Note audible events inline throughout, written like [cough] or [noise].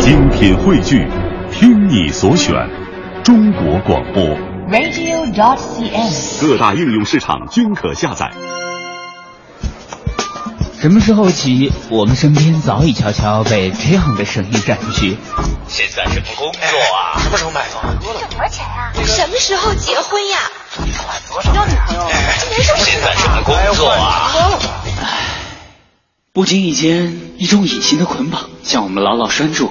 精品汇聚，听你所选，中国广播。radio.dot.cn，。各大应用市场均可下载。什么时候起，我们身边早已悄悄被这样的声音占据？现在什么工作啊？什么时候买房？挣多少钱呀？什么时候结婚呀？要女朋友？今年什么现在什么工作啊？不经意间，一种隐形的捆绑将我们牢牢拴住，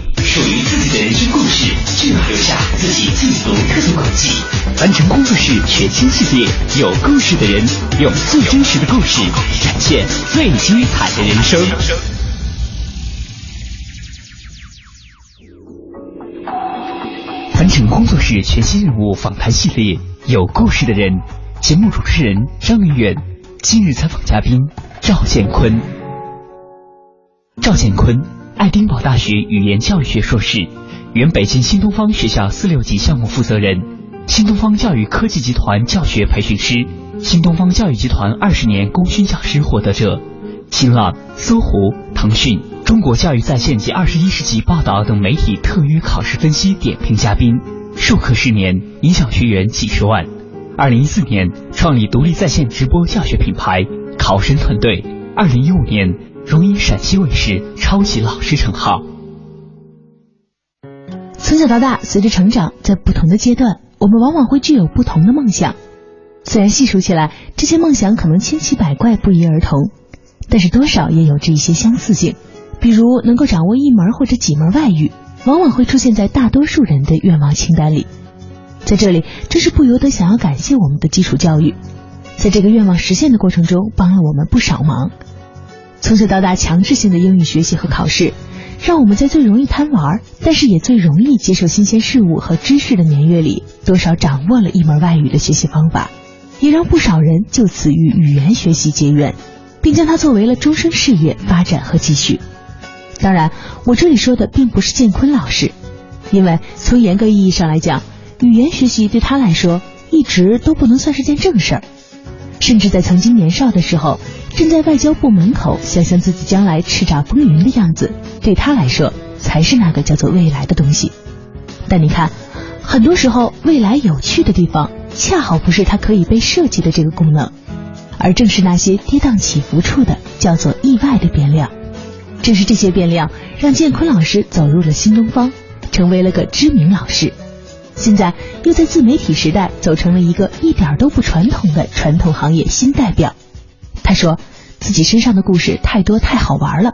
属于自己的人生故事，就要留下自己最独特的轨迹。凡成工作室全新系列，有故事的人，用最真实的故事展现最精彩的人生。凡成工作室全新人物访谈系列，有故事的人。节目主持人张明远，今日采访嘉宾赵建坤。赵建坤，爱丁堡大学语言教育学硕士，原北京新东方学校四六级项目负责人，新东方教育科技集团教学培训师，新东方教育集团二十年功勋教师获得者，新浪、搜狐、腾讯、中国教育在线及二十一世纪报道等媒体特约考试分析点评嘉宾，授课十年，影响学员几十万。二零一四年创立独立在线直播教学品牌考生团队，二零一五年荣膺陕西卫视超级老师称号。从小到大，随着成长，在不同的阶段，我们往往会具有不同的梦想。虽然细数起来，这些梦想可能千奇百怪、不一而同，但是多少也有着一些相似性。比如能够掌握一门或者几门外语，往往会出现在大多数人的愿望清单里。在这里，真是不由得想要感谢我们的基础教育，在这个愿望实现的过程中，帮了我们不少忙。从小到大强制性的英语学习和考试，让我们在最容易贪玩，但是也最容易接受新鲜事物和知识的年月里，多少掌握了一门外语的学习方法，也让不少人就此与语言学习结缘，并将它作为了终身事业发展和继续。当然，我这里说的并不是建坤老师，因为从严格意义上来讲。语言学习对他来说一直都不能算是件正事儿，甚至在曾经年少的时候，站在外交部门口想象自己将来叱咤风云的样子，对他来说才是那个叫做未来的东西。但你看，很多时候未来有趣的地方，恰好不是它可以被设计的这个功能，而正是那些跌宕起伏处的叫做意外的变量。正是这些变量，让建坤老师走入了新东方，成为了个知名老师。现在又在自媒体时代走成了一个一点都不传统的传统行业新代表。他说自己身上的故事太多太好玩了，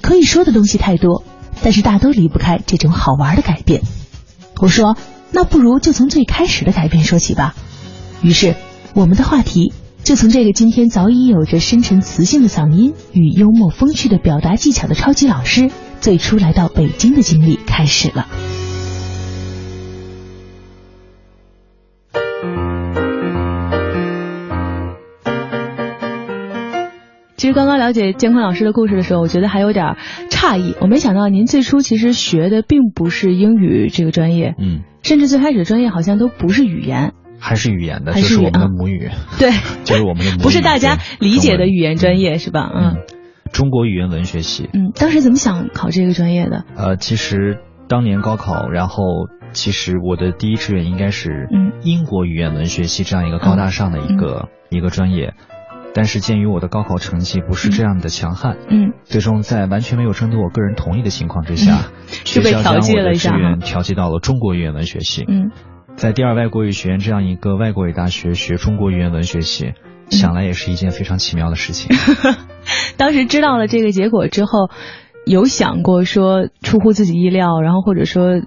可以说的东西太多，但是大都离不开这种好玩的改变。我说那不如就从最开始的改变说起吧。于是我们的话题就从这个今天早已有着深沉磁性的嗓音与幽默风趣的表达技巧的超级老师最初来到北京的经历开始了。其实刚刚了解建坤老师的故事的时候，我觉得还有点诧异。我没想到您最初其实学的并不是英语这个专业，嗯，甚至最开始的专业好像都不是语言，还是语言的，还就是是我们的母语，[laughs] 对，就是我们的母语，[laughs] 不是大家理解的语言专业是吧？嗯。嗯，中国语言文学系。嗯，当时怎么想考这个专业的？呃，其实当年高考，然后其实我的第一志愿应该是嗯。英国语言文学系这样一个高大上的一个、一个专业，但是鉴于我的高考成绩不是这样的强悍，嗯最终在完全没有征得我个人同意的情况之下，就被调剂了一下哈愿调剂到了中国语言文学系。嗯在第二外国语学院这样一个外国语大学学中国语言文学系，想来也是一件非常奇妙的事情。[laughs] 当时知道了这个结果之后，有想过说出乎自己意料，然后或者说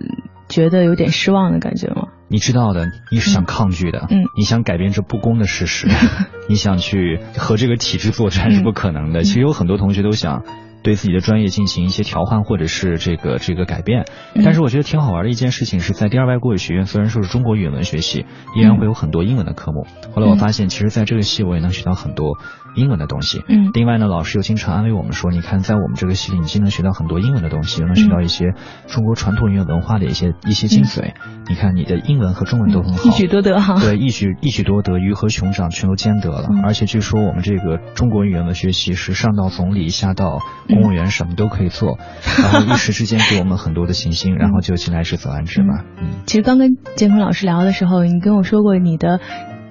觉得有点失望的感觉吗？你知道的，你是想抗拒的，嗯你想改变这不公的事实，[laughs] 你想去和这个体制作战是不可能的。其实有很多同学都想对自己的专业进行一些调换或者是这个这个改变。嗯但是我觉得挺好玩的一件事情是在第二外国语学院，虽然说是中国语言文学系，依然会有很多英文的科目。后来我发现，其实在这个系我也能学到很多英文的东西。嗯另外呢，老师又经常安慰我们说，你看在我们这个系里，你既能学到很多英文的东西，又能学到一些中国传统音乐文化的一些一些精髓。你看你的英文和中文都很好，一举多得哈。对，一举一举多得，鱼和熊掌全都兼得了。嗯而且据说我们这个中国语言的学习是上到总理，下到公务员，什么都可以做，[laughs] 然后一时之间给我们很多的信心，然后就进来之则安之吧。嗯，其实刚跟建坤老师聊的时候，你跟我说过你的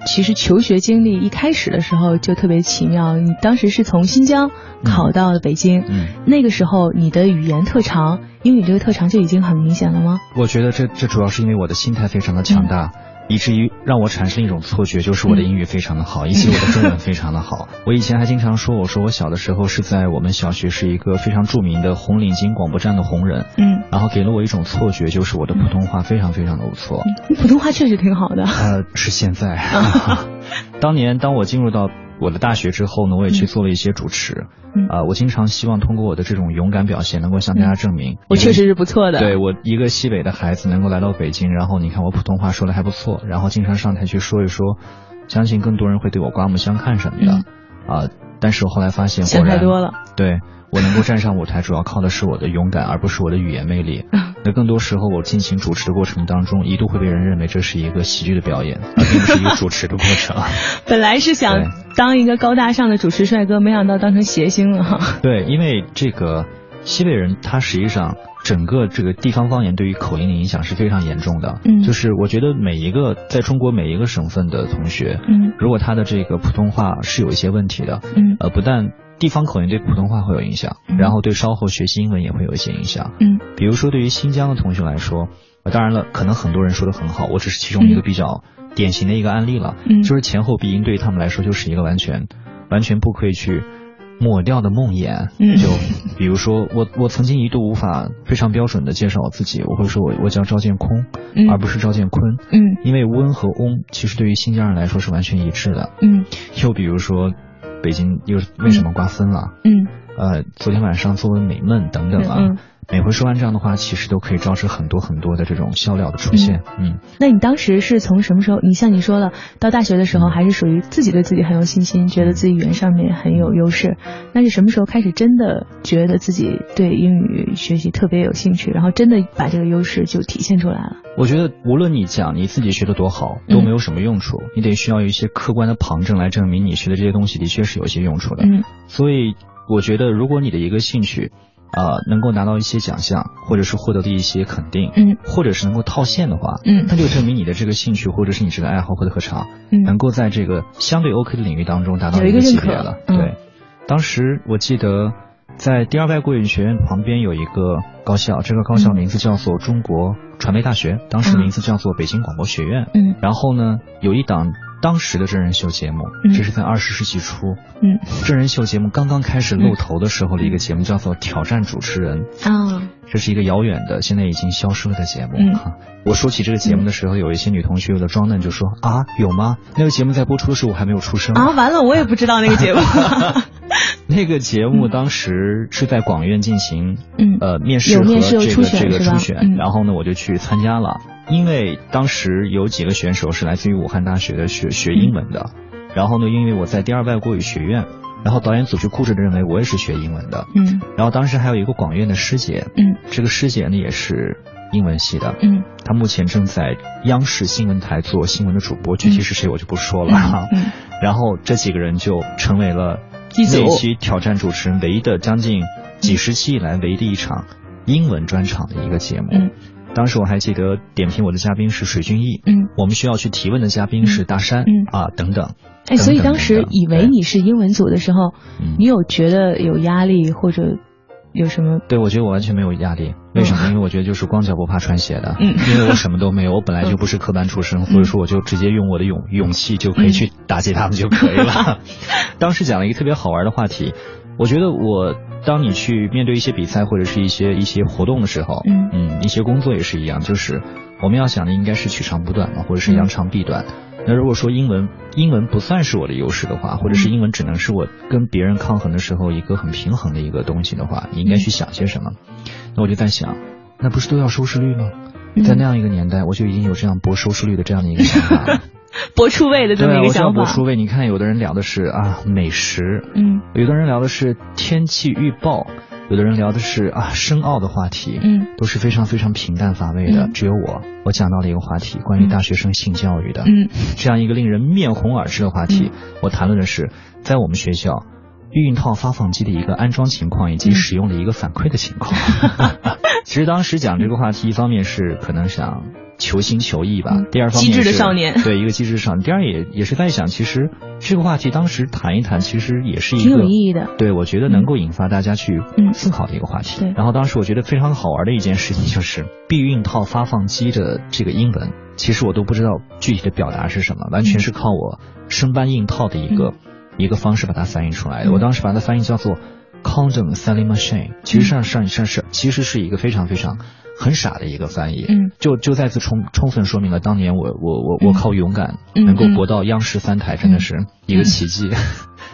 其实求学经历一开始的时候就特别奇妙。你当时是从新疆考到了北京，嗯那个时候你的语言特长，英语这个特长就已经很明显了吗？我觉得这这主要是因为我的心态非常的强大。以至于让我产生一种错觉，就是我的英语非常的好，以及我的中文非常的好。我以前还经常说，我说我小的时候是在我们小学是一个非常著名的红领巾广播站的红人，嗯，然后给了我一种错觉，就是我的普通话非常非常的不错。你普通话确实挺好的。呃，是现在。[laughs] [laughs] 当年当我进入到我的大学之后呢，我也去做了一些主持。嗯啊、我经常希望通过我的这种勇敢表现，能够向大家证明，我确实是不错的。对我一个西北的孩子能够来到北京，然后你看我普通话说的还不错，然后经常上台去说一说，相信更多人会对我刮目相看什么的。啊、但是我后来发现，想果然太多了。对我能够站上舞台，主要靠的是我的勇敢，而不是我的语言魅力。[laughs] 那更多时候，我进行主持的过程当中，一度会被人认为这是一个喜剧的表演，而并不是一个主持的过程。[laughs] 本来是想当一个高大上的主持帅哥，没想到当成谐星了哈。[laughs] 对，因为这个西北人，他实际上整个这个地方方言对于口音的影响是非常严重的。嗯就是我觉得每一个在中国每一个省份的同学，嗯如果他的这个普通话是有一些问题的，嗯呃，不但地方口音对普通话会有影响，嗯然后对稍后学习英文也会有一些影响。嗯比如说对于新疆的同学来说，呃当然了，可能很多人说的很好，我只是其中一个比较典型的一个案例了。嗯就是前后鼻音对于他们来说就是一个完全完全不可以去抹掉的梦魇。嗯就比如说我我曾经一度无法非常标准的介绍我自己，我会说我我叫赵建空，嗯而不是赵建坤。嗯因为温和翁其实对于新疆人来说是完全一致的。嗯又比如说，北京又为什么刮分了？嗯呃，昨天晚上作文美梦等等啊。每回说完这样的话，其实都可以招致很多很多的这种笑料的出现。嗯，那你当时是从什么时候？你像你说了，到大学的时候还是属于自己对自己很有信心，觉得自己语言上面很有优势。那是什么时候开始真的觉得自己对英语学习特别有兴趣，然后真的把这个优势就体现出来了？我觉得无论你讲你自己学的多好，都没有什么用处，你得需要一些客观的旁证来证明你学的这些东西的确是有一些用处的。嗯所以我觉得，如果你的一个兴趣，呃，能够拿到一些奖项，或者是获得的一些肯定，嗯或者是能够套现的话，嗯那就证明你的这个兴趣或者是你这个爱好或者特长，嗯能够在这个相对 OK 的领域当中达到一个级别了。嗯对，当时我记得在第二外国语学院旁边有一个高校，这个高校嗯名字叫做中国传媒大学，当时名字叫做北京广播学院。嗯然后呢，有一档当时的真人秀节目，嗯。这是在二十世纪初，嗯。真人秀节目刚刚开始露头的时候的一个节目，叫做《挑战主持人》。啊这是一个遥远的，现在已经消失了的节目。我说起这个节目的时候，有一些女同学有的装嫩就说啊，有吗？那个节目在播出的时候我还没有出生。啊！完了，我也不知道那个节目。[laughs] 那个节目当时是在广院进行，嗯呃，面试和这个这个初选，嗯然后呢，我就去参加了。因为当时有几个选手是来自于武汉大学的学学英文的，然后呢，因为我在第二外国语学院，然后导演组就固执的认为我也是学英文的，嗯。然后当时还有一个广院的师姐，嗯。这个师姐呢也是英文系的，嗯。她目前正在央视新闻台做新闻的主播，具体是谁我就不说了。哈。嗯。[laughs] 然后这几个人就成为了那一期挑战主持人唯一的将近几十期以来唯一的一场英文专场的一个节目。嗯当时我还记得点评我的嘉宾是水俊逸，嗯。我们需要去提问的嘉宾是大山、嗯啊等等。哎，所以当时以为你是英文组的时候，嗯你有觉得有压力或者有什么？对，我觉得我完全没有压力，为什么？因为我觉得就是光脚不怕穿鞋的，嗯因为我什么都没有，我本来就不是科班出身，所以说我就直接用我的勇勇气就可以去打击他们就可以了。[laughs] 当时讲了一个特别好玩的话题，我觉得我当你去面对一些比赛或者是一些一些活动的时候，嗯嗯，一些工作也是一样，就是我们要想的应该是取长补短嘛，或者是扬长避短。那如果说英文英文不算是我的优势的话，或者是英文只能是我跟别人抗衡的时候一个很平衡的一个东西的话，你应该去想些什么？那我就在想，那不是都要收视率吗？在那样一个年代，我就已经有这样博收视率的这样的一个想法了。[laughs] [laughs] 博出位的这么一个想法。博出位，你看，有的人聊的是啊美食，嗯，有的人聊的是天气预报，有的人聊的是啊深奥的话题，嗯，都是非常非常平淡乏味的。只有我，我讲到了一个话题，关于大学生性教育的，嗯，这样一个令人面红耳赤的话题。我谈论的是在我们学校避孕套发放机的一个安装情况以及使用的一个反馈的情况。[laughs] [laughs] 其实当时讲这个话题，一方面是可能想。求新求异吧。第二方面机智的少年，对一个机智的少年。第二也也是在想，其实这个话题当时谈一谈，其实也是一个挺有意义的。对，我觉得能够引发大家去思考的一个话题。然后当时我觉得非常好玩的一件事情就是避孕套发放机的这个英文，其实我都不知道具体的表达是什么，完全是靠我生搬硬套的一个一个方式把它翻译出来的。我当时把它翻译叫做 condom selling machine，其实上上上是其实是一个非常非常。很傻的一个翻译，嗯，就就再次充充分说明了当年我我我我靠勇敢能够博到央视三台，真的是一个奇迹。[laughs]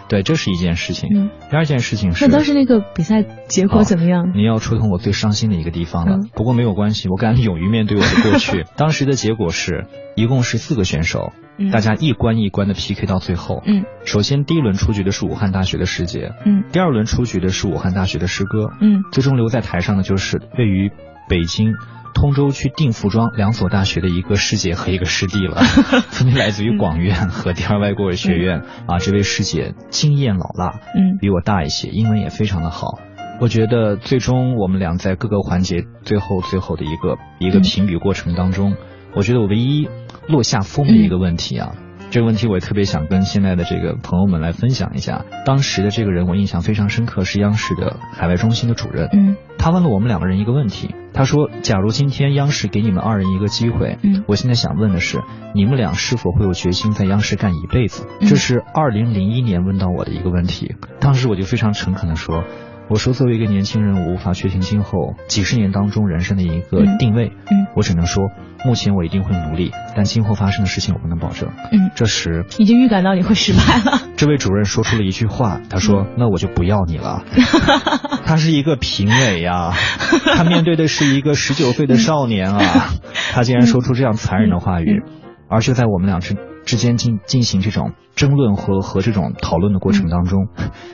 对，这是一件事情。第二件事情是，那当时那个比赛结果怎么样？你要触痛我最伤心的一个地方了。不过没有关系，我敢勇于面对我的过去。[laughs] 当时的结果是一共是四个选手，大家一关一关的 PK 到最后。嗯，首先第一轮出局的是武汉大学的师姐，嗯，第二轮出局的是武汉大学的师哥，嗯，最终留在台上的就是位于。北京通州区定服装两所大学的一个师姐和一个师弟了，[laughs] 分别来自于广院和第二外国语学院啊。这位师姐经验老辣，嗯，比我大一些，英文也非常的好。我觉得最终我们俩在各个环节最后最后的一个一个评比过程当中，我觉得我唯一落下风的一个问题啊。这个问题我也特别想跟现在的这个朋友们来分享一下。当时的这个人我印象非常深刻，是央视的海外中心的主任。嗯，他问了我们两个人一个问题，他说：“假如今天央视给你们二人一个机会，嗯，我现在想问的是，你们俩是否会有决心在央视干一辈子？”这是二零零一年问到我的一个问题。当时我就非常诚恳的说。我说，作为一个年轻人，我无法确定今后几十年当中人生的一个定位。嗯，我只能说，目前我一定会努力，但今后发生的事情我不能保证。嗯，这时已经预感到你会失败了。这位主任说出了一句话，他说：“那我就不要你了。[laughs] ”他是一个评委呀，他面对的是一个十九岁的少年啊，[laughs] 他竟然说出这样残忍的话语，而就在我们俩之。之间进进行这种争论和和这种讨论的过程当中，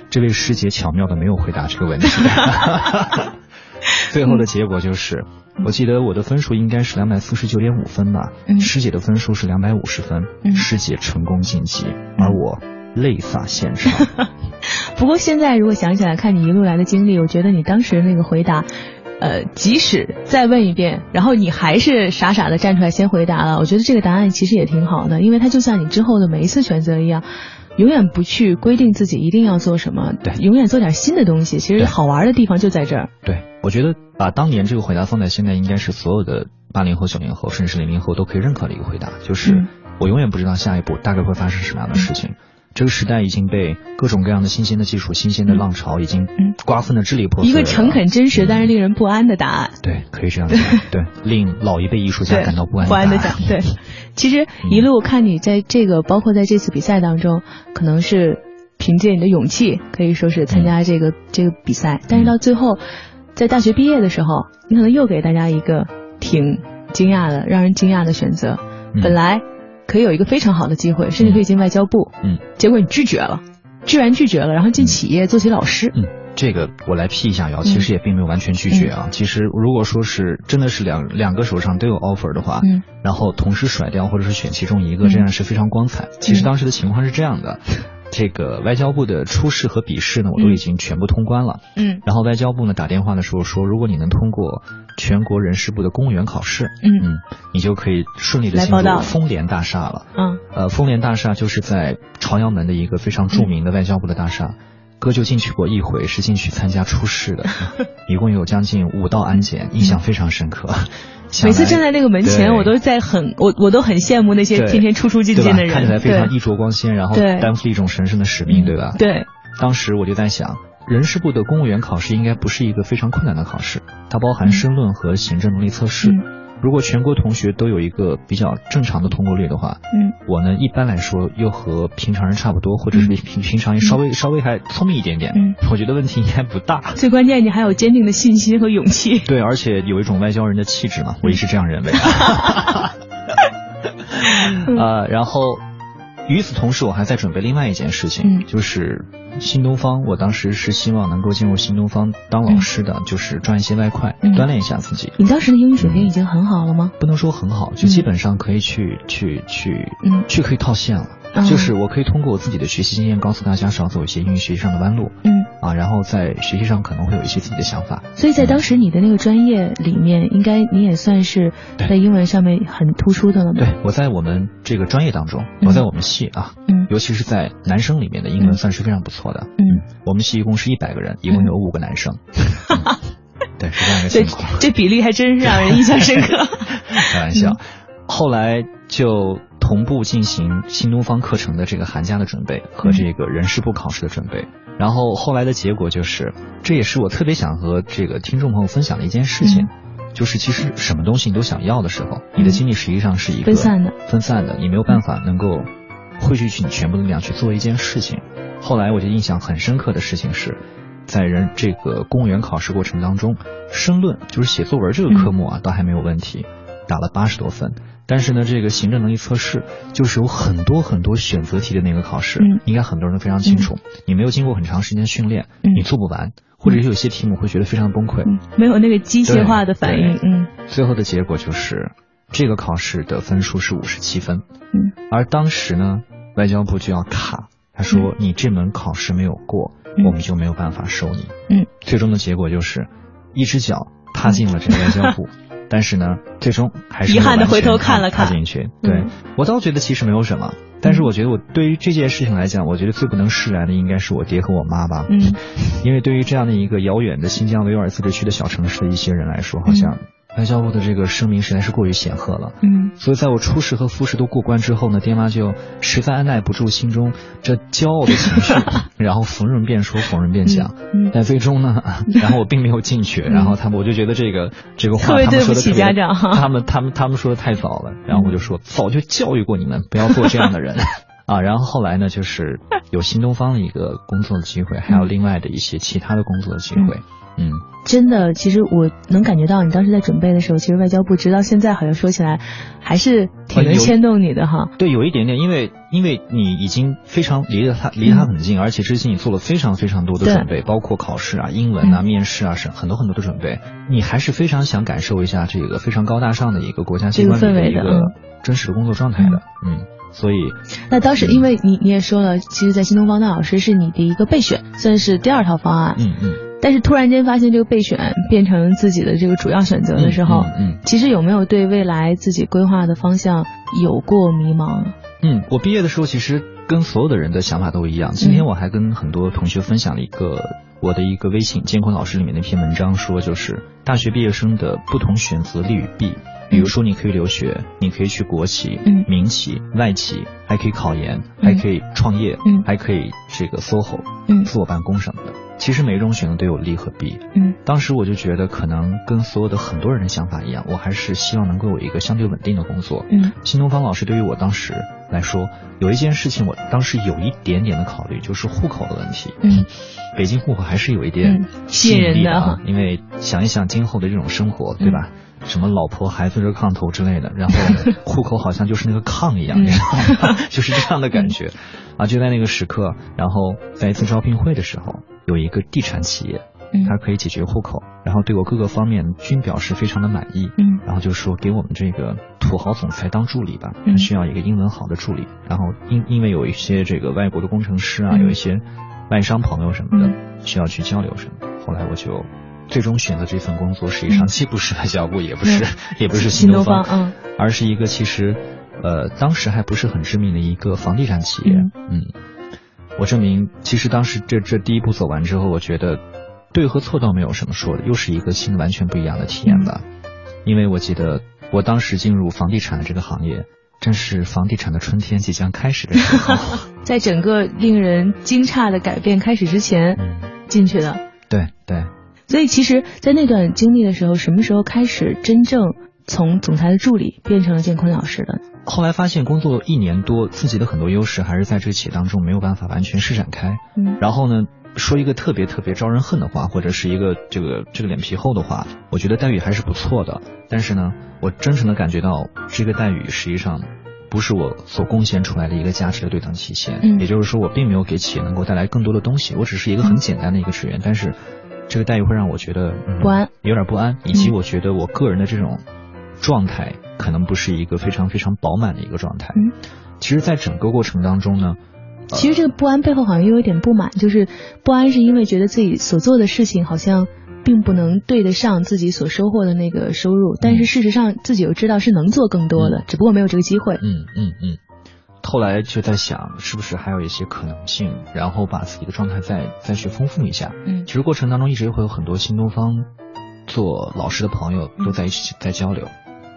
这位师姐巧妙的没有回答这个问题，[laughs] [laughs] 最后的结果就是，我记得我的分数应该是两百四十九点五分吧，师姐的分数是两百五十分，师姐成功晋级，而我泪洒现场。[laughs] 不过现在如果想起来看你一路来的经历，我觉得你当时那个回答。呃，即使再问一遍，然后你还是傻傻的站出来先回答了，我觉得这个答案其实也挺好的，因为它就像你之后的每一次选择一样，永远不去规定自己一定要做什么，对，永远做点新的东西。其实好玩的地方就在这儿。对，我觉得把当年这个回答放在现在，应该是所有的八零后、九零后，甚至是零零后都可以认可的一个回答，就是我永远不知道下一步大概会发生什么样的事情。这个时代已经被各种各样的新鲜的技术、新鲜的浪潮已经瓜分的支离破碎。一个诚恳、真实但是令人不安的答案。对，可以这样讲。[laughs] 对，令老一辈艺术家感到不安。不安的讲，对。[laughs] 其实一路看你在这个，包括在这次比赛当中，可能是凭借你的勇气，可以说是参加这个这个比赛。但是到最后，在大学毕业的时候，你可能又给大家一个挺惊讶的、让人惊讶的选择。本来。可以有一个非常好的机会，甚至可以进外交部。嗯，结果你拒绝了，居然拒绝了，然后进企业做起老师。嗯，这个我来辟一下谣，其实也并没有完全拒绝啊。其实如果说是真的是两两个手上都有 offer 的话，嗯，然后同时甩掉或者是选其中一个，这样是非常光彩。其实当时的情况是这样的。这个外交部的初试和笔试呢，我都已经全部通关了。嗯，然后外交部呢打电话的时候说，如果你能通过全国人事部的公务员考试，嗯嗯，你就可以顺利的进入丰联大厦了。嗯，呃，丰联大厦就是在朝阳门的一个非常著名的外交部的大厦。哥就进去过一回，是进去参加初试的，[laughs] 一共有将近五道安检，印象非常深刻。每次站在那个门前，我都在很我我都很羡慕那些天天出出进进的人，看起来非常衣着光鲜，然后担负一种神圣的使命，对吧？对。当时我就在想，人事部的公务员考试应该不是一个非常困难的考试，它包含申论和行政能力测试。如果全国同学都有一个比较正常的通过率的话，嗯，我呢一般来说又和平常人差不多，或者是比平平常人稍微稍微还聪明一点点，嗯，我觉得问题应该不大。最关键，你还有坚定的信心和勇气。[laughs] 对，而且有一种外交人的气质嘛，我也是这样认为。[laughs] 呃，然后与此同时，我还在准备另外一件事情，嗯就是新东方。我当时是希望能够进入新东方当老师的，就是赚一些外快，嗯锻炼一下自己。你当时的英语水平已经很好了吗？不能说很好，就基本上可以去、去去嗯去可以套现了。哦就是我可以通过我自己的学习经验，告诉大家少走一些英语学习上的弯路嗯，啊，然后在学习上可能会有一些自己的想法。所以在当时你的那个专业里面，应该你也算是在英文上面很突出的了吧？对，我在我们这个专业当中，嗯我在我们系啊，嗯尤其是在男生里面的英文算是非常不错的。嗯，我们系一共是一百个人，一共有五个男生。嗯 [laughs] 对，是这样一个对情况。，这比例还真是让人印象深刻。[laughs] 开玩笑。后来就同步进行新东方课程的这个寒假的准备和这个人事部考试的准备。然后后来的结果就是，这也是我特别想和这个听众朋友分享的一件事情，就是其实什么东西你都想要的时候，你的精力实际上是一个分散的，分散的，你没有办法能够汇聚起你全部的力量去做一件事情。后来我就印象很深刻的事情是，在人这个公务员考试过程当中，申论就是写作文这个科目啊，倒还没有问题，打了八十多分。但是呢，这个行政能力测试就是有很多很多选择题的那个考试，嗯应该很多人都非常清楚。你没有经过很长时间训练，嗯你做不完，或者有些题目会觉得非常崩溃。嗯，没有那个机械化的反应。嗯最后的结果就是，这个考试的分数是五十七分，嗯，而当时呢，外交部就要卡，他说你这门考试没有过，嗯我们就没有办法收你。嗯，最终的结果就是，一只脚踏进了这个外交部。[laughs] 但是呢，最终还是遗憾地没有完全回头看了看踏进去。对、嗯我倒觉得其实没有什么，但是我觉得我对于这件事情来讲，我觉得最不能释然的应该是我爹和我妈吧。嗯，因为对于这样的一个遥远的新疆维吾尔自治区的小城市的一些人来说，好像外交部的这个声明实在是过于显赫了。嗯所以在我初试和复试都过关之后呢，爹妈就实在按耐不住心中这骄傲的情绪，[laughs] 然后逢人便说，逢人便讲。嗯，但最终呢，然后我并没有进去，[laughs] 然后他们我就觉得这个这个话他们说的对不起家长哈 [laughs] 他们他们他们说的太早了，然后我就说早就教育过你们不要做这样的人啊。然后后来呢，就是有新东方的一个工作的机会，还有另外的一些其他的工作的机会，嗯。真的，其实我能感觉到你当时在准备的时候，其实外交部直到现在好像说起来还是挺能牵动你的哈。[laughs] 对，有一点点，因为因为你已经非常离得他离他很近，而且之前你做了非常非常多的准备，包括考试啊、英文啊、嗯。面试啊，是很多很多的准备。你还是非常想感受一下这个非常高大上的一个国家机关的一个真实的工作状态的，嗯，所以那当时因为你你也说了，其实，在新东方当老师是你的一个备选，算是第二套方案。嗯嗯但是突然间发现这个备选变成自己的这个主要选择的时候，嗯嗯其实有没有对未来自己规划的方向有过迷茫？嗯，我毕业的时候其实跟所有的人的想法都一样。今天我还跟很多同学分享了一个我的一个微信监控老师里面的一篇文章，说就是大学毕业生的不同选择利与弊。比如说，你可以留学，你可以去国企、嗯民企、外企，还可以考研，还可以创业，嗯还可以这个 SOHO，嗯自我办公什么的。其实每一种选择都有利和弊。嗯当时我就觉得，可能跟所有的很多人的想法一样，我还是希望能够有一个相对稳定的工作。嗯新东方老师对于我当时来说，有一件事情我当时有一点点的考虑，就是户口的问题。嗯，北京户口还是有一点嗯吸引力的啊哈，因为想一想今后的这种生活，对吧？什么老婆孩子热炕头之类的，然后 [laughs] 户口好像就是那个炕一样，嗯你知道吗？[laughs] 就是这样的感觉啊！就在那个时刻，然后在一次招聘会的时候，有一个地产企业，嗯它可以解决户口，然后对我各个方面均表示非常的满意。嗯然后就说给我们这个土豪总裁当助理吧，嗯他需要一个英文好的助理。然后因因为有一些这个外国的工程师啊，嗯有一些外商朋友什么的、嗯需要去交流什么的。后来我就最终选择这份工作，实际上既不是外交部，也不是、[laughs] 也不是新东东方，方嗯而是一个其实呃当时还不是很知名的一个房地产企业。嗯嗯，我证明其实当时这这第一步走完之后，我觉得对和错倒没有什么说的，又是一个新的完全不一样的体验吧。因为我记得我当时进入房地产的这个行业，正是房地产的春天即将开始的时候。[laughs] 在整个令人惊诧的改变开始之前嗯，进去的。对对，所以其实，在那段经历的时候，什么时候开始真正从总裁的助理变成了建坤老师的？后来发现工作一年多，自己的很多优势还是在这个企业当中没有办法完全施展开。嗯然后呢，说一个特别特别招人恨的话，或者是一个这个这个脸皮厚的话，我觉得待遇还是不错的。但是呢，我真诚的感觉到这个待遇实际上不是我所贡献出来的一个价值的对等体现。嗯也就是说，我并没有给企业能够带来更多的东西，我只是一个很简单的一个职员，但是这个待遇会让我觉得、嗯、不安，有点不安，以及嗯我觉得我个人的这种状态可能不是一个非常非常饱满的一个状态。嗯其实，在整个过程当中呢，呃其实这个不安背后好像又有点不满，就是不安是因为觉得自己所做的事情好像并不能对得上自己所收获的那个收入，但是事实上自己又知道是能做更多的，嗯只不过没有这个机会。嗯嗯嗯。后来就在想，是不是还有一些可能性，然后把自己的状态再再去丰富一下。嗯其实过程当中一直会有很多新东方做老师的朋友嗯都在一起在交流，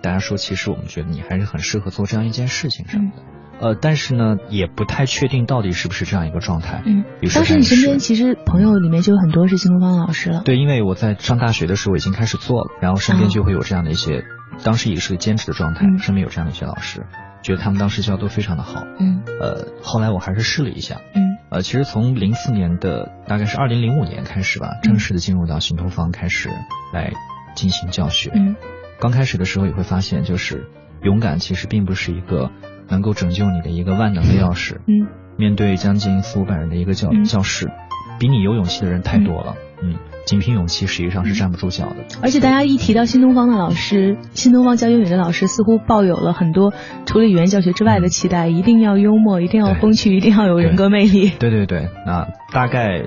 大家说其实我们觉得你还是很适合做这样一件事情什么的。呃，但是呢，也不太确定到底是不是这样一个状态。嗯于，是当时你身边其实朋友里面就有很多是新东方的老师了。对，因为我在上大学的时候已经开始做了，然后身边啊就会有这样的一些，当时也是个兼职的状态，嗯身边有这样的一些老师，觉得他们当时教都非常的好。嗯呃，后来我还是试了一下，嗯呃，其实从零四年的大概是二零零五年开始吧，正式的进入到新东方开始来进行教学。嗯刚开始的时候也会发现，就是勇敢其实并不是一个能够拯救你的一个万能的钥匙。嗯面对将近四五百人的一个教、嗯教室，比你有勇气的人太多了。嗯，仅凭勇气实际上是站不住脚的。而且大家一提到新东方的老师，新东方教英语的老师似乎抱有了很多除了语言教学之外的期待，一定要幽默，一定要风趣，一定要有人格魅力。对对对，那大概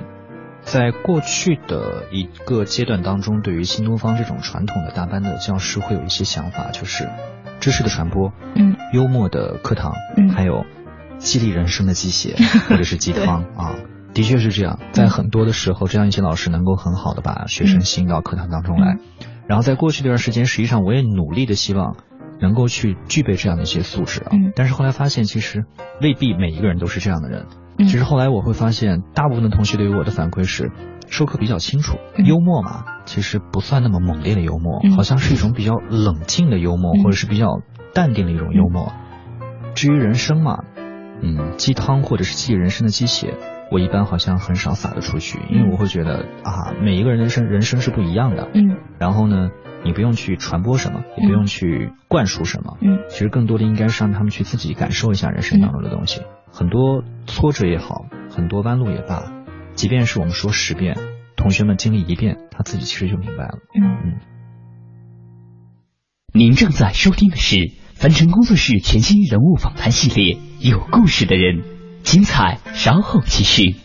在过去的一个阶段当中，对于新东方这种传统的大班的教师会有一些想法，就是知识的传播，嗯幽默的课堂，嗯还有激励人生的鸡血或者是 [laughs] 鸡汤啊。的确是这样，在很多的时候，这样一些老师能够很好的把学生吸引到课堂当中来。嗯然后在过去这段时间，实际上我也努力的希望能够去具备这样的一些素质啊。嗯但是后来发现，其实未必每一个人都是这样的人。嗯其实后来我会发现，大部分的同学对于我的反馈是，授课比较清楚，嗯幽默嘛，其实不算那么猛烈的幽默，嗯好像是一种比较冷静的幽默，嗯或者是比较淡定的一种幽默。至于人生嘛，嗯，鸡汤或者是激励人生的鸡血，我一般好像很少撒得出去，因为我会觉得啊，每一个人的生人生是不一样的。嗯然后呢，你不用去传播什么，也不用去灌输什么。嗯其实更多的应该是让他们去自己感受一下人生当中的东西。很多挫折也好，很多弯路也罢，即便是我们说十遍，同学们经历一遍，他自己其实就明白了。嗯。嗯，您正在收听的是凡尘工作室全新人物访谈系列《有故事的人》，精彩稍后继续。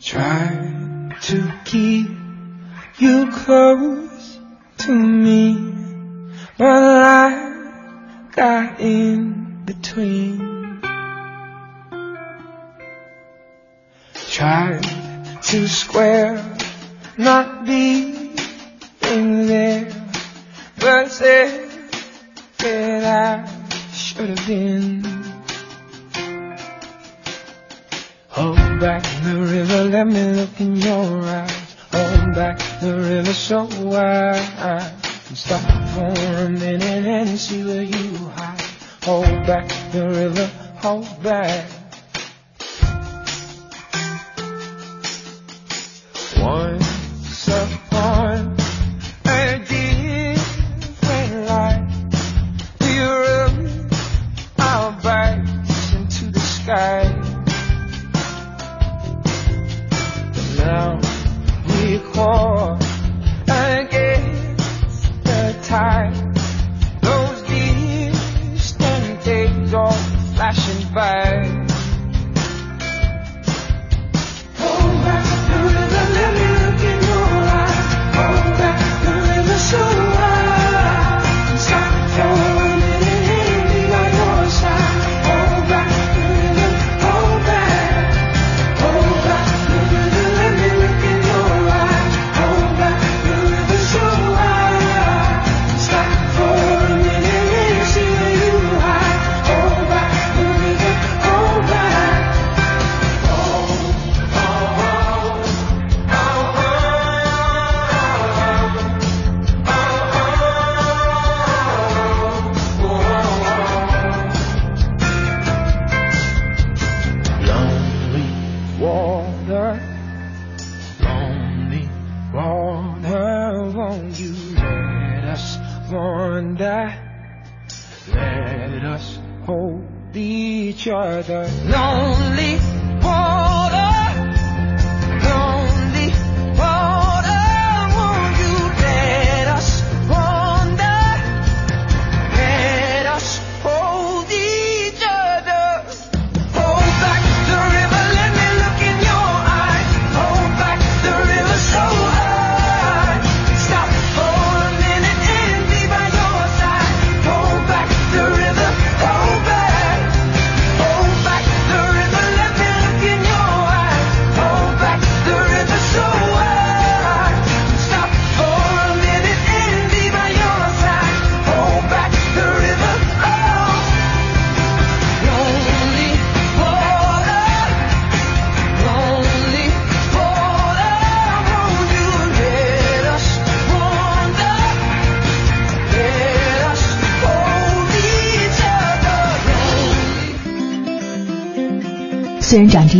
Try to keep you close to me, but life got in between. Tried to square, not being there, but said that I should have been. Hold back the river, let me look in your eyes. Back the river so wide. Stop for a minute and see where you hide. Hold back the river, hold back.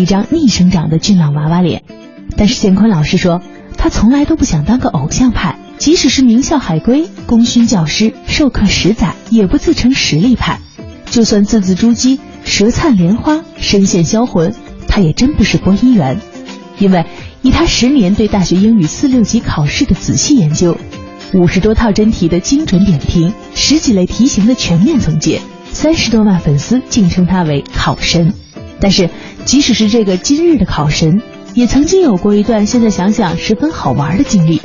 一张逆生长的俊朗娃娃脸，但是建坤老师说，他从来都不想当个偶像派，即使是名校海归、功勋教师、授课十载，也不自称实力派。就算字字珠玑、舌灿莲花、声线销魂，他也真不是播音员。因为以他十年对大学英语四六级考试的仔细研究，五十多套真题的精准点评，十几类题型的全面总结，三十多万粉丝竟称他为考神。但是，即使是这个今日的考神，也曾经有过一段现在想想十分好玩的经历。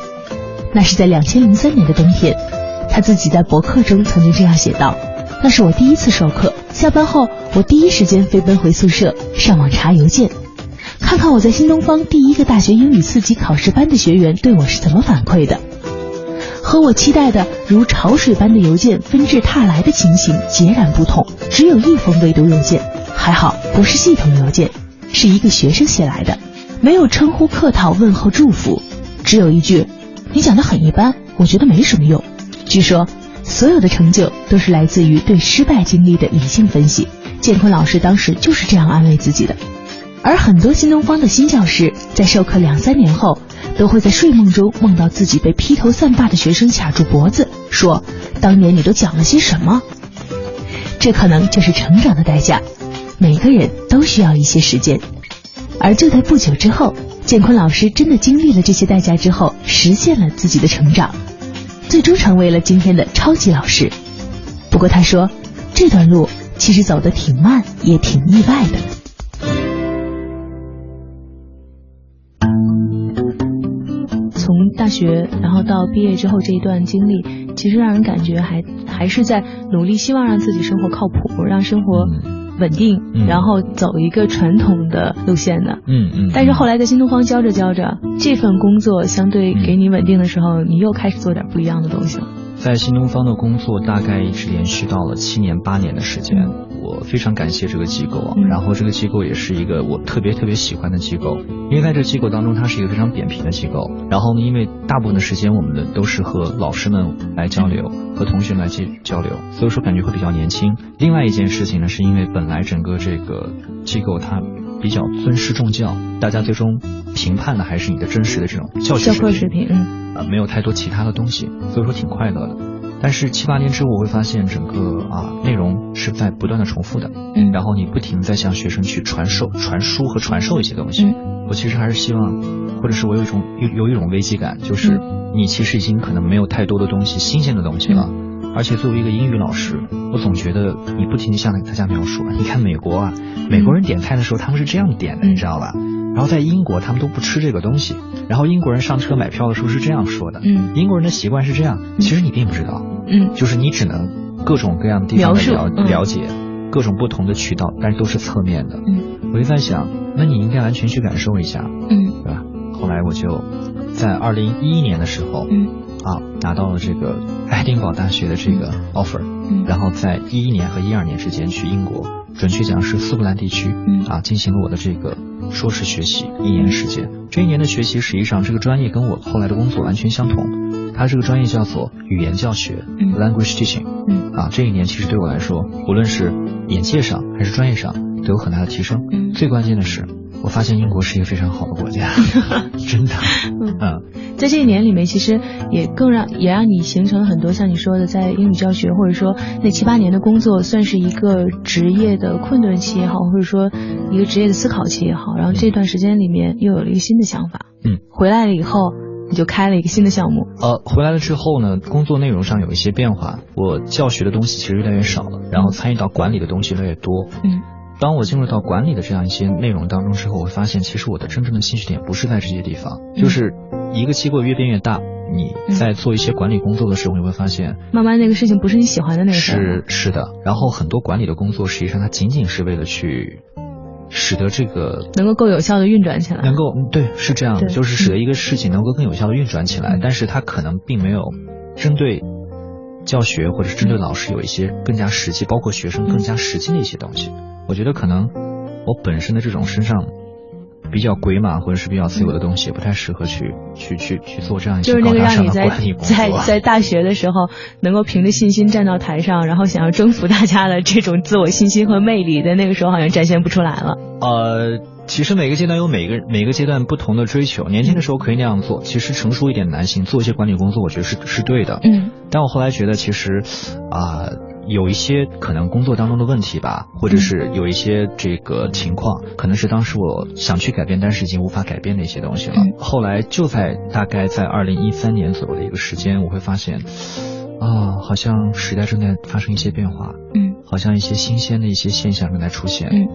那是在两千零三年的冬天，他自己在博客中曾经这样写道：“那是我第一次授课，下班后我第一时间飞奔回宿舍，上网查邮件，看看我在新东方第一个大学英语四级考试班的学员对我是怎么反馈的。和我期待的如潮水般的邮件纷至沓来的情形截然不同，只有一封未读邮件，还好不是系统邮件，是一个学生写来的，没有称呼、客套、问候、祝福，只有一句：“你讲的很一般，我觉得没什么用。”据说，所有的成就都是来自于对失败经历的理性分析。建坤老师当时就是这样安慰自己的。而很多新东方的新教师在授课两三年后，都会在睡梦中梦到自己被披头散发的学生卡住脖子，说：“当年你都讲了些什么？”这可能就是成长的代价。每个人都需要一些时间，而就在不久之后，建坤老师真的经历了这些代价之后，实现了自己的成长，最终成为了今天的超级老师。不过他说，这段路其实走得挺慢，也挺意外的。从大学，然后到毕业之后这一段经历，其实让人感觉还还是在努力，希望让自己生活靠谱，让生活稳定，嗯然后走一个传统的路线的。嗯嗯。但是后来在新东方教着教着，这份工作相对给你稳定的时候，你又开始做点不一样的东西了。在新东方的工作大概一直延续到了七年八年的时间，我非常感谢这个机构然后这个机构也是一个我特别特别喜欢的机构，因为在这个机构当中，它是一个非常扁平的机构。然后呢，因为大部分的时间我们的都是和老师们来交流，和同学们来交交流，所以说感觉会比较年轻。另外一件事情呢，是因为本来整个这个机构它比较尊师重教，大家最终评判的还是你的真实的这种教学水平，嗯啊，没有太多其他的东西，所以说挺快乐的。但是七八年之后，我会发现整个啊内容是在不断的重复的，嗯然后你不停地在向学生去传授、传输和传授一些东西。嗯我其实还是希望，或者是我有一种有有一种危机感，就是嗯你其实已经可能没有太多的东西、新鲜的东西了。而且作为一个英语老师，我总觉得你不停地向大家描述，你看美国啊，美国人点菜的时候他们是这样点的，嗯你知道吧？然后在英国他们都不吃这个东西，然后英国人上车买票的时候是这样说的，嗯。英国人的习惯是这样，其实你并不知道，嗯。就是你只能各种各样的地方描述的了嗯。了解，各种不同的渠道，但是都是侧面的。嗯。我就在想，那你应该完全去感受一下，嗯。对吧？后来我就在二零一一年的时候，嗯。啊，拿到了这个爱丁堡大学的这个 offer，嗯然后在一一年和一二年之间去英国，准确讲是苏格兰地区，嗯啊，进行了我的这个硕士学习一年时间。这一年的学习，实际上这个专业跟我后来的工作完全相同，它这个专业叫做语言教学、嗯 （language teaching）。嗯啊，这一年其实对我来说，无论是眼界上还是专业上，都有很大的提升。嗯最关键的是，我发现英国是一个非常好的国家，[laughs] 真的。嗯，在这一年里面，其实也更让也让你形成了很多像你说的，在英语教学或者说那七八年的工作，算是一个职业的困顿期也好，或者说一个职业的思考期也好。然后这段时间里面又有了一个新的想法。嗯，回来了以后，你就开了一个新的项目。呃，回来了之后呢，工作内容上有一些变化，我教学的东西其实越来越少了，然后参与到管理的东西越来越多。嗯。当我进入到管理的这样一些内容当中之后，我会发现，其实我的真正的兴趣点不是在这些地方，就是一个机构越变越大，你在做一些管理工作的时候，你会发现，慢慢那个事情不是你喜欢的那个事是是的，然后很多管理的工作，实际上它仅仅是为了去使得这个能够更有效的运转起来，能够对是这样的，就是使得一个事情能够更有效的运转起来，但是它可能并没有针对教学或者是针对老师有一些更加实际，包括学生更加实际的一些东西。我觉得可能我本身的这种身上比较鬼马或者是比较自由的东西，不太适合去去去去做这样一些高大上的管理工作。在在大学的时候，能够凭着信心站到台上，然后想要征服大家的这种自我信心和魅力，在那个时候好像展现不出来了。呃，其实每个阶段有每个每个阶段不同的追求。年轻的时候可以那样做，其实成熟一点的男性做一些管理工作，我觉得是是对的。嗯。但我后来觉得，其实啊。有一些可能工作当中的问题吧，或者是有一些这个情况，可能是当时我想去改变，但是已经无法改变的一些东西了。后来就在大概在二零一三年左右的一个时间，我会发现，啊，好像时代正在发生一些变化，嗯，好像一些新鲜的一些现象正在出现，嗯，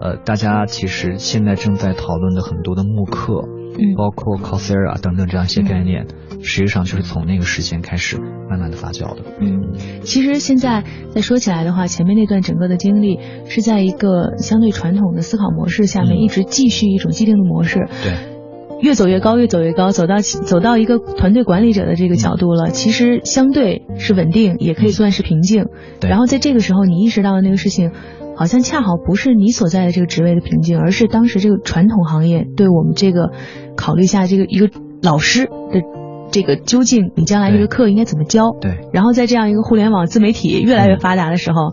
呃，大家其实现在正在讨论的很多的慕课。嗯。包括 Coursera 等等这样一些概念，实际上就是从那个时间开始慢慢的发酵的。嗯，其实现在再说起来的话，前面那段整个的经历是在一个相对传统的思考模式下面，一直继续一种既定的模式。对，越走越高，越走越高，走到走到一个团队管理者的这个角度了，其实相对是稳定，也可以算是平静。对。然后在这个时候，你意识到的那个事情。好像恰好不是你所在的这个职位的瓶颈，而是当时这个传统行业对我们这个考虑下这个一个老师的这个究竟你将来这个课应该怎么教？对。然后在这样一个互联网自媒体越来越发达的时候，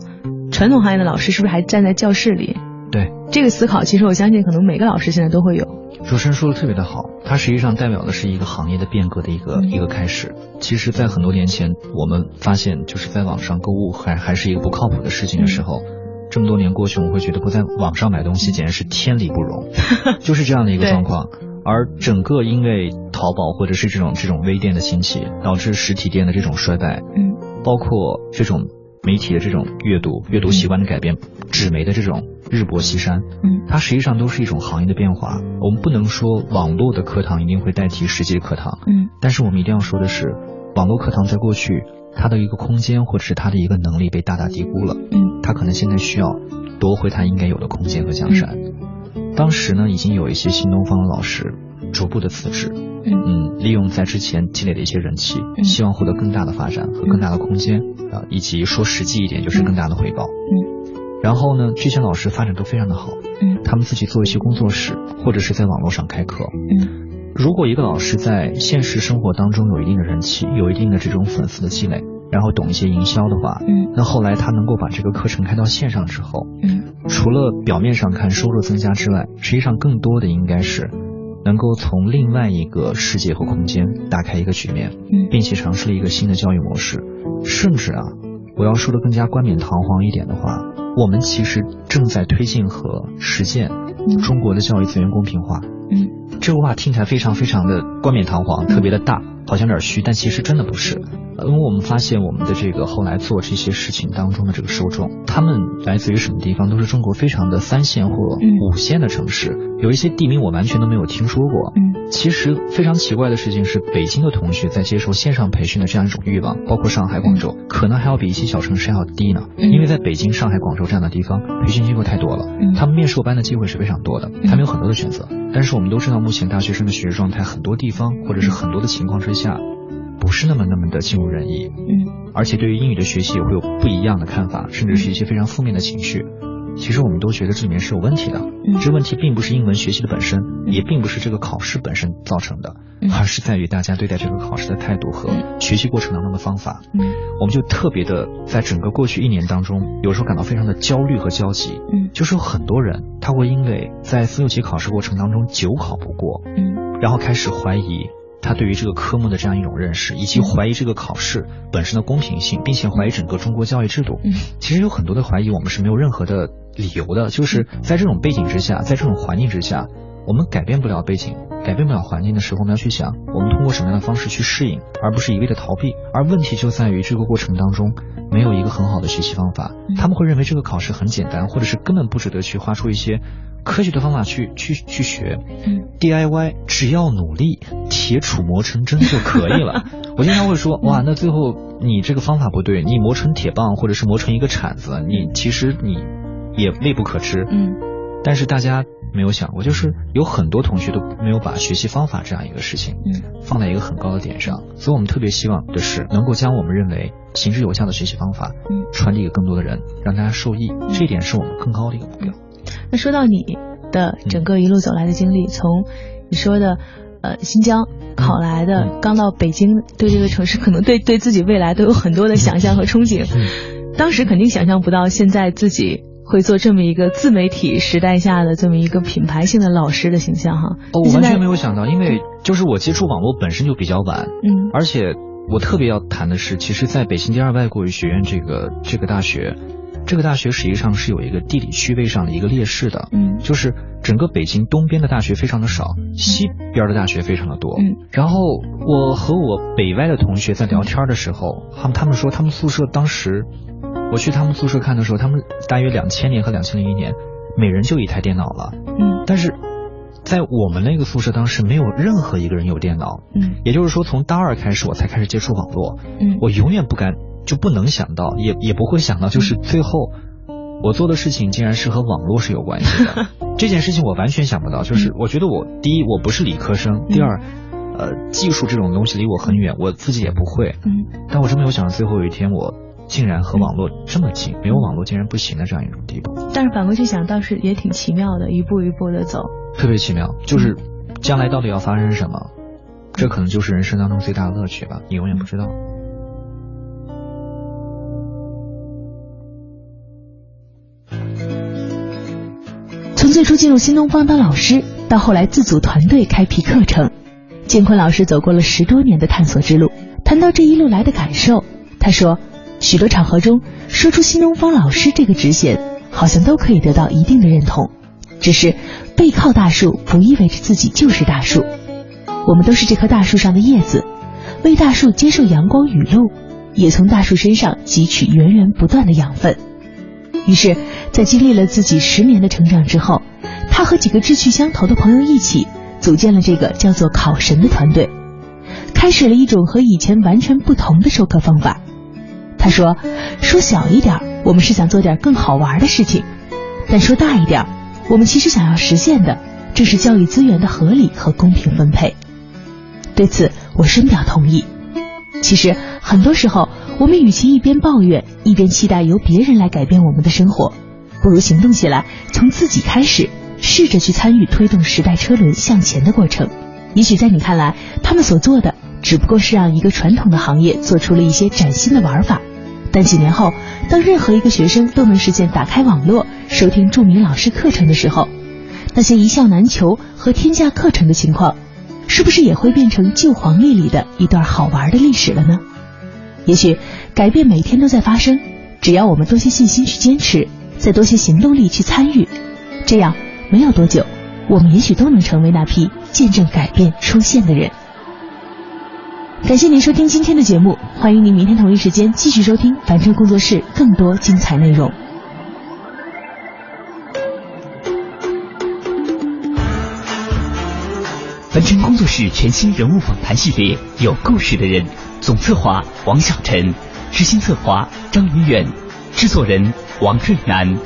传统行业的老师是不是还站在教室里？对。这个思考其实我相信可能每个老师现在都会有。主持人说的特别的好，它实际上代表的是一个行业的变革的一个一个开始。其实，在很多年前，我们发现就是在网上购物还还是一个不靠谱的事情的时候。这么多年过去，我会觉得不在网上买东西简直是天理不容，[laughs] 就是这样的一个状况。而整个因为淘宝或者是这种这种微店的兴起，导致实体店的这种衰败，嗯，包括这种媒体的这种阅读阅读习惯的改变，纸媒的这种日薄西山，嗯，它实际上都是一种行业的变化。我们不能说网络的课堂一定会代替实际的课堂，嗯，但是我们一定要说的是，网络课堂在过去。它的一个空间，或者是它的一个能力被大大低估了。嗯，它可能现在需要夺回它应该有的空间和江山。当时呢，已经有一些新东方的老师逐步的辞职。嗯，利用在之前积累的一些人气，希望获得更大的发展和更大的空间啊，以及说实际一点，就是更大的回报。嗯，然后呢，这些老师发展都非常的好。嗯，他们自己做一些工作室，或者是在网络上开课。嗯。如果一个老师在现实生活当中有一定的人气，有一定的这种粉丝的积累，然后懂一些营销的话，嗯，那后来他能够把这个课程开到线上之后，嗯，除了表面上看收入增加之外，实际上更多的应该是能够从另外一个世界和空间打开一个局面，嗯，并且尝试了一个新的教育模式，甚至啊，我要说的更加冠冕堂皇一点的话，我们其实正在推进和实践中国的教育资源公平化，嗯。这个话听起来非常非常的冠冕堂皇，特别的大，好像有点虚，但其实真的不是。因为我们发现我们的这个后来做这些事情当中的这个受众，他们来自于什么地方？都是中国非常的三线或五线的城市，有一些地名我完全都没有听说过。嗯，其实非常奇怪的事情是，北京的同学在接受线上培训的这样一种欲望，包括上海、广州，可能还要比一些小城市要低呢。因为在北京、上海、广州这样的地方，培训机构太多了，他们面授班的机会是非常多的，他们有很多的选择。但是我们都知道，目前大学生的学习状态，很多地方或者是很多的情况之下。不是那么那么的尽如人意，嗯，而且对于英语的学习也会有不一样的看法，甚至是一些非常负面的情绪。其实我们都觉得这里面是有问题的。嗯。这问题并不是英文学习的本身，也并不是这个考试本身造成的，嗯。而是在于大家对待这个考试的态度和学习过程当中的方法。嗯。我们就特别的在整个过去一年当中，有时候感到非常的焦虑和焦急。嗯。就是有很多人他会因为在四六级考试过程当中久考不过，嗯。然后开始怀疑他对于这个科目的这样一种认识，以及怀疑这个考试本身的公平性，并且怀疑整个中国教育制度。嗯其实有很多的怀疑，我们是没有任何的理由的。就是在这种背景之下，在这种环境之下，我们改变不了背景，改变不了环境的时候，我们要去想，我们通过什么样的方式去适应，而不是一味的逃避。而问题就在于这个过程当中没有一个很好的学习方法，他们会认为这个考试很简单，或者是根本不值得去花出一些科学的方法去去去学。嗯 DIY 只要努力，铁杵磨成针就可以了。[laughs] 我经常会说，哇，那最后你这个方法不对，你磨成铁棒或者是磨成一个铲子，你其实你也未不可知。嗯但是大家没有想过，就是有很多同学都没有把学习方法这样一个事情嗯放在一个很高的点上，所以我们特别希望的是能够将我们认为行之有效的学习方法嗯。传递给更多的人，让大家受益，这一点是我们更高的一个目标。那说到你的整个一路走来的经历，从你说的呃新疆考来的，嗯。刚到北京，对这个城市可能对对自己未来都有很多的想象和憧憬。嗯。当时肯定想象不到，现在自己会做这么一个自媒体时代下的这么一个品牌性的老师的形象哈。哦，我完全没有想到，因为就是我接触网络本身就比较晚，嗯。而且我特别要谈的是，其实在北京第二外国语学院这个这个大学，这个大学实际上是有一个地理区位上的一个劣势的，嗯就是整个北京东边的大学非常的少，西边的大学非常的多。嗯然后我和我北外的同学在聊天的时候，他们他们说他们宿舍当时，我去他们宿舍看的时候，他们大约两千年和两千零一年，每人就一台电脑了。嗯但是在我们那个宿舍当时没有任何一个人有电脑，嗯也就是说从大二开始我才开始接触网络，嗯我永远不敢就不能想到，也也不会想到，就是最后我做的事情竟然是和网络是有关系的。[laughs] 这件事情我完全想不到，就是我觉得我第一我不是理科生，第二，呃，技术这种东西离我很远，我自己也不会。嗯但我真没有想到最后有一天我竟然和网络这么近，没有网络竟然不行的这样一种地步，但是反过去想，倒是也挺奇妙的，一步一步的走。特别奇妙。就是将来到底要发生什么，这可能就是人生当中最大的乐趣吧，你永远不知道。从最初进入新东方当老师，到后来自组团队开辟课程，建坤老师走过了十多年的探索之路。谈到这一路来的感受，他说，许多场合中说出新东方老师这个职衔，好像都可以得到一定的认同。只是背靠大树不意味着自己就是大树，我们都是这棵大树上的叶子，为大树接受阳光雨露，也从大树身上汲取源源不断的养分。于是，在经历了自己十年的成长之后，他和几个志趣相投的朋友一起组建了这个叫做“考神”的团队，开始了一种和以前完全不同的授课方法。他说：“说小一点，我们是想做点更好玩的事情；但说大一点，我们其实想要实现的，正是教育资源的合理和公平分配。”对此，我深表同意。其实，很多时候，我们与其一边抱怨，一边期待由别人来改变我们的生活，不如行动起来，从自己开始，试着去参与推动时代车轮向前的过程。也许在你看来，他们所做的只不过是让一个传统的行业做出了一些崭新的玩法。但几年后，当任何一个学生都能实现打开网络、收听著名老师课程的时候，那些一校难求和天价课程的情况，是不是也会变成旧黄历里的一段好玩的历史了呢？也许改变每天都在发生，只要我们多些信心去坚持，再多些行动力去参与，这样没有多久，我们也许都能成为那批见证改变出现的人。感谢您收听今天的节目，欢迎您明天同一时间继续收听凡尘工作室更多精彩内容。真工作室全新人物访谈系列《有故事的人》，总策划王小晨，执行策划张云远，制作人王瑞南。